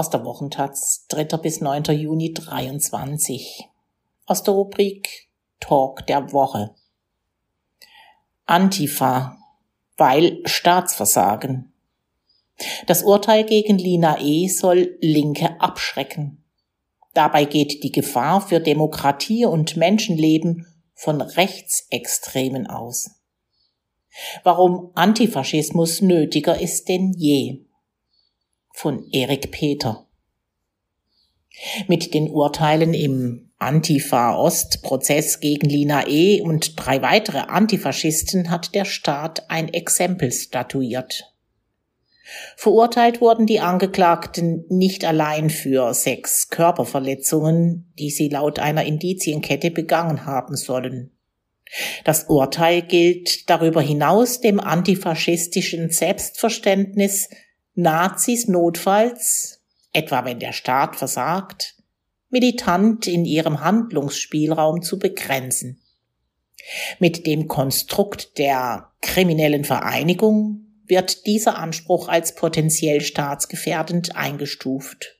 aus der Wochentaz 3. bis 9. Juni 23 aus der Rubrik Talk der Woche. Antifa, weil Staatsversagen. Das Urteil gegen Lina E. soll Linke abschrecken. Dabei geht die Gefahr für Demokratie und Menschenleben von Rechtsextremen aus. Warum Antifaschismus nötiger ist denn je. Von Erik Peter. Mit den Urteilen im Antifa-Ost-Prozess gegen Lina E. und drei weitere Antifaschisten hat der Staat ein Exempel statuiert. Verurteilt wurden die Angeklagten nicht allein für sechs Körperverletzungen, die sie laut einer Indizienkette begangen haben sollen. Das Urteil gilt darüber hinaus dem antifaschistischen Selbstverständnis, Nazis notfalls, etwa wenn der Staat versagt, militant in ihrem Handlungsspielraum zu begrenzen. Mit dem Konstrukt der kriminellen Vereinigung wird dieser Anspruch als potenziell staatsgefährdend eingestuft.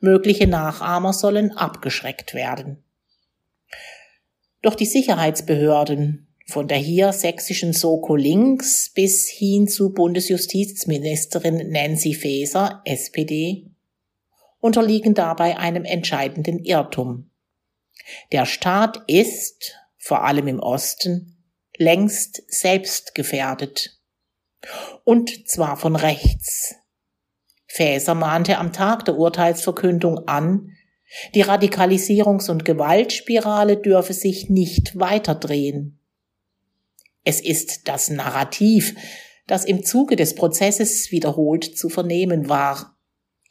Mögliche Nachahmer sollen abgeschreckt werden. Doch die Sicherheitsbehörden, von der hier sächsischen Soko links bis hin zu Bundesjustizministerin Nancy Faeser, SPD, unterliegen dabei einem entscheidenden Irrtum. Der Staat ist, vor allem im Osten, längst selbst gefährdet. Und zwar von rechts. Faeser mahnte am Tag der Urteilsverkündung an, die Radikalisierungs- und Gewaltspirale dürfe sich nicht weiterdrehen. Es ist das Narrativ, das im Zuge des Prozesses wiederholt zu vernehmen war.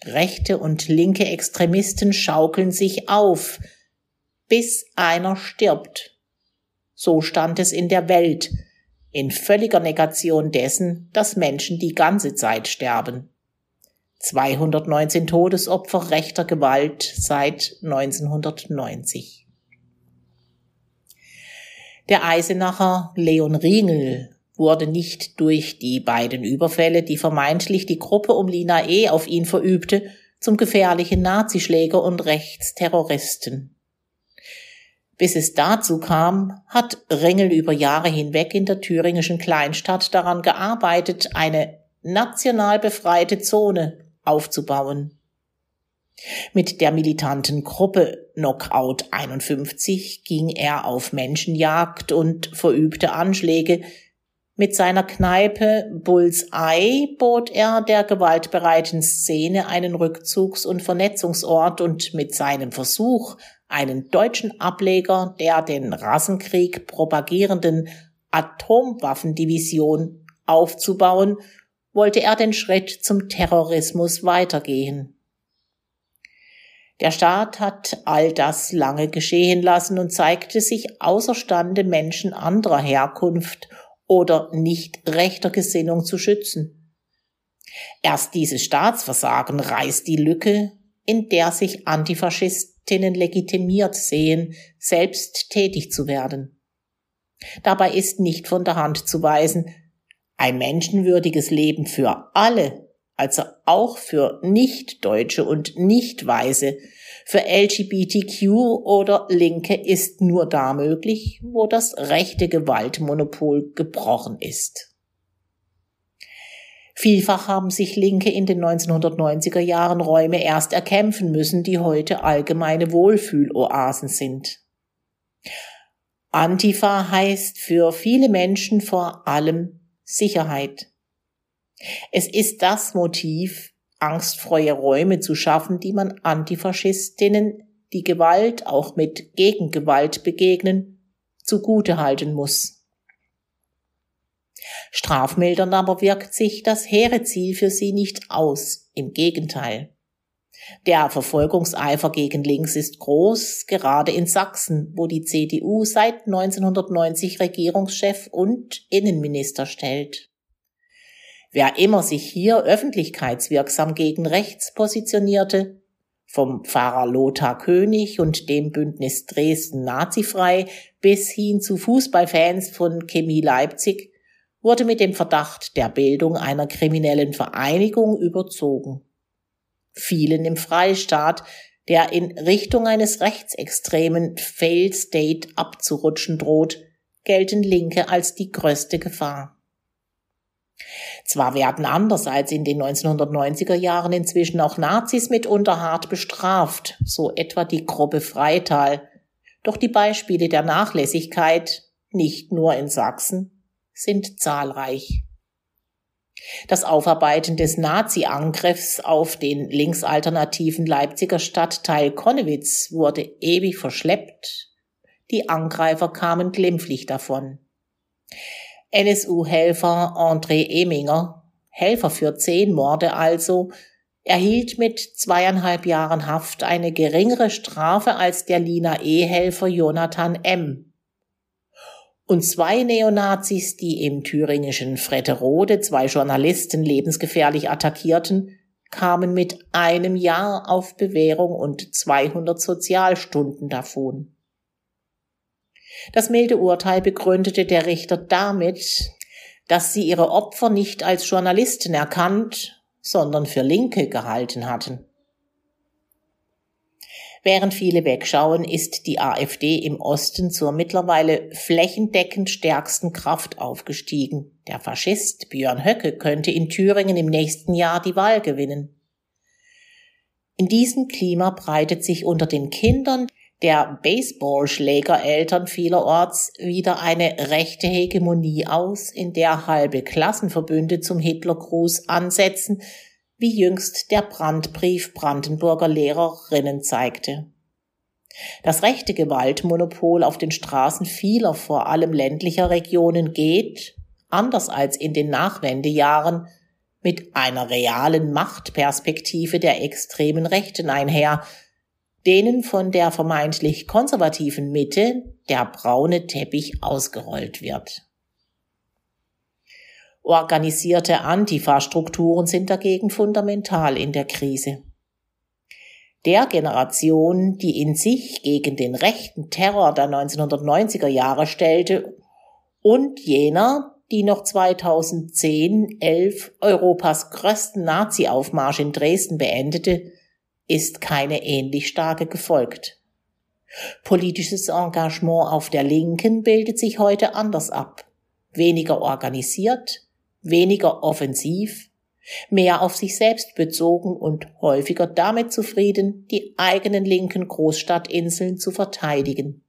Rechte und linke Extremisten schaukeln sich auf, bis einer stirbt. So stand es in der Welt, in völliger Negation dessen, dass Menschen die ganze Zeit sterben. 219 Todesopfer rechter Gewalt seit 1990. Der Eisenacher Leon Ringel wurde nicht durch die beiden Überfälle, die vermeintlich die Gruppe um Lina E. auf ihn verübte, zum gefährlichen Nazischläger und Rechtsterroristen. Bis es dazu kam, hat Ringel über Jahre hinweg in der thüringischen Kleinstadt daran gearbeitet, eine national befreite Zone aufzubauen. Mit der militanten Gruppe Knockout 51 ging er auf Menschenjagd und verübte Anschläge. Mit seiner Kneipe Bullseye bot er der gewaltbereiten Szene einen Rückzugs- und Vernetzungsort und mit seinem Versuch, einen deutschen Ableger der den Rassenkrieg propagierenden Atomwaffendivision aufzubauen, wollte er den Schritt zum Terrorismus weitergehen. Der Staat hat all das lange geschehen lassen und zeigte sich außerstande, Menschen anderer Herkunft oder nicht rechter Gesinnung zu schützen. Erst dieses Staatsversagen reißt die Lücke, in der sich Antifaschistinnen legitimiert sehen, selbst tätig zu werden. Dabei ist nicht von der Hand zu weisen, ein menschenwürdiges Leben für alle, also auch für Nicht-Deutsche und Nicht-Weiße, für LGBTQ oder Linke ist nur da möglich, wo das rechte Gewaltmonopol gebrochen ist. Vielfach haben sich Linke in den 1990er Jahren Räume erst erkämpfen müssen, die heute allgemeine Wohlfühloasen sind. Antifa heißt für viele Menschen vor allem Sicherheit. Es ist das Motiv, angstfreie Räume zu schaffen, die man Antifaschistinnen, die Gewalt auch mit Gegengewalt begegnen, zugute halten muss. Strafmildern aber wirkt sich das hehre Ziel für sie nicht aus, im Gegenteil. Der Verfolgungseifer gegen links ist groß, gerade in Sachsen, wo die CDU seit 1990 Regierungschef und Innenminister stellt. Wer immer sich hier öffentlichkeitswirksam gegen rechts positionierte, vom Pfarrer Lothar König und dem Bündnis Dresden Nazifrei bis hin zu Fußballfans von Chemie Leipzig, wurde mit dem Verdacht der Bildung einer kriminellen Vereinigung überzogen. vielen im Freistaat, der in Richtung eines rechtsextremen Failed State abzurutschen droht, gelten Linke als die größte Gefahr. Zwar werden anders als in den 1990er Jahren inzwischen auch Nazis mitunter hart bestraft, so etwa die Gruppe Freital, doch die Beispiele der Nachlässigkeit, nicht nur in Sachsen, sind zahlreich. Das Aufarbeiten des Nazi-Angriffs auf den linksalternativen Leipziger Stadtteil Konnewitz wurde ewig verschleppt. Die Angreifer kamen glimpflich davon. NSU-Helfer André Eminger, Helfer für zehn Morde also, erhielt mit zweieinhalb Jahren Haft eine geringere Strafe als der Lina E-Helfer Jonathan M. Und zwei Neonazis, die im thüringischen Fretterode zwei Journalisten lebensgefährlich attackierten, kamen mit einem Jahr auf Bewährung und 200 Sozialstunden davon. Das milde Urteil begründete der Richter damit, dass sie ihre Opfer nicht als Journalisten erkannt, sondern für Linke gehalten hatten. Während viele wegschauen, ist die AfD im Osten zur mittlerweile flächendeckend stärksten Kraft aufgestiegen. Der Faschist Björn Höcke könnte in Thüringen im nächsten Jahr die Wahl gewinnen. In diesem Klima breitet sich unter den Kindern der Baseballschlägereltern vielerorts wieder eine rechte Hegemonie aus, in der halbe Klassenverbünde zum Hitlergruß ansetzen, wie jüngst der Brandbrief Brandenburger Lehrerinnen zeigte. Das rechte Gewaltmonopol auf den Straßen vieler, vor allem ländlicher Regionen geht, anders als in den Nachwendejahren, mit einer realen Machtperspektive der extremen Rechten einher, denen von der vermeintlich konservativen Mitte der braune Teppich ausgerollt wird. Organisierte Antifa-Strukturen sind dagegen fundamental in der Krise. Der Generation, die in sich gegen den rechten Terror der 1990er Jahre stellte und jener, die noch 2010, 11 Europas größten Nazi-Aufmarsch in Dresden beendete, ist keine ähnlich starke gefolgt. Politisches Engagement auf der Linken bildet sich heute anders ab. Weniger organisiert, weniger offensiv, mehr auf sich selbst bezogen und häufiger damit zufrieden, die eigenen linken Großstadtinseln zu verteidigen.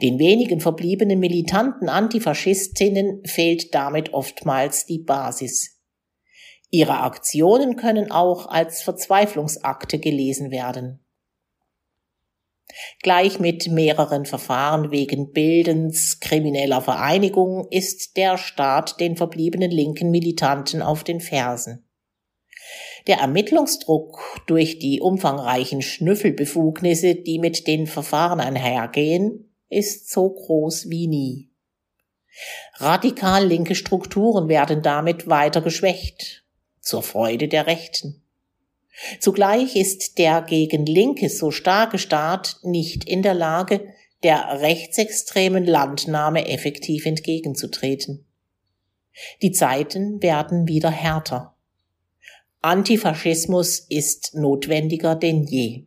Den wenigen verbliebenen militanten Antifaschistinnen fehlt damit oftmals die Basis. Ihre Aktionen können auch als Verzweiflungsakte gelesen werden. Gleich mit mehreren Verfahren wegen Bildens krimineller Vereinigung ist der Staat den verbliebenen linken Militanten auf den Fersen. Der Ermittlungsdruck durch die umfangreichen Schnüffelbefugnisse, die mit den Verfahren einhergehen, ist so groß wie nie. Radikal linke Strukturen werden damit weiter geschwächt zur Freude der Rechten. Zugleich ist der gegen Linke so starke Staat nicht in der Lage, der rechtsextremen Landnahme effektiv entgegenzutreten. Die Zeiten werden wieder härter. Antifaschismus ist notwendiger denn je.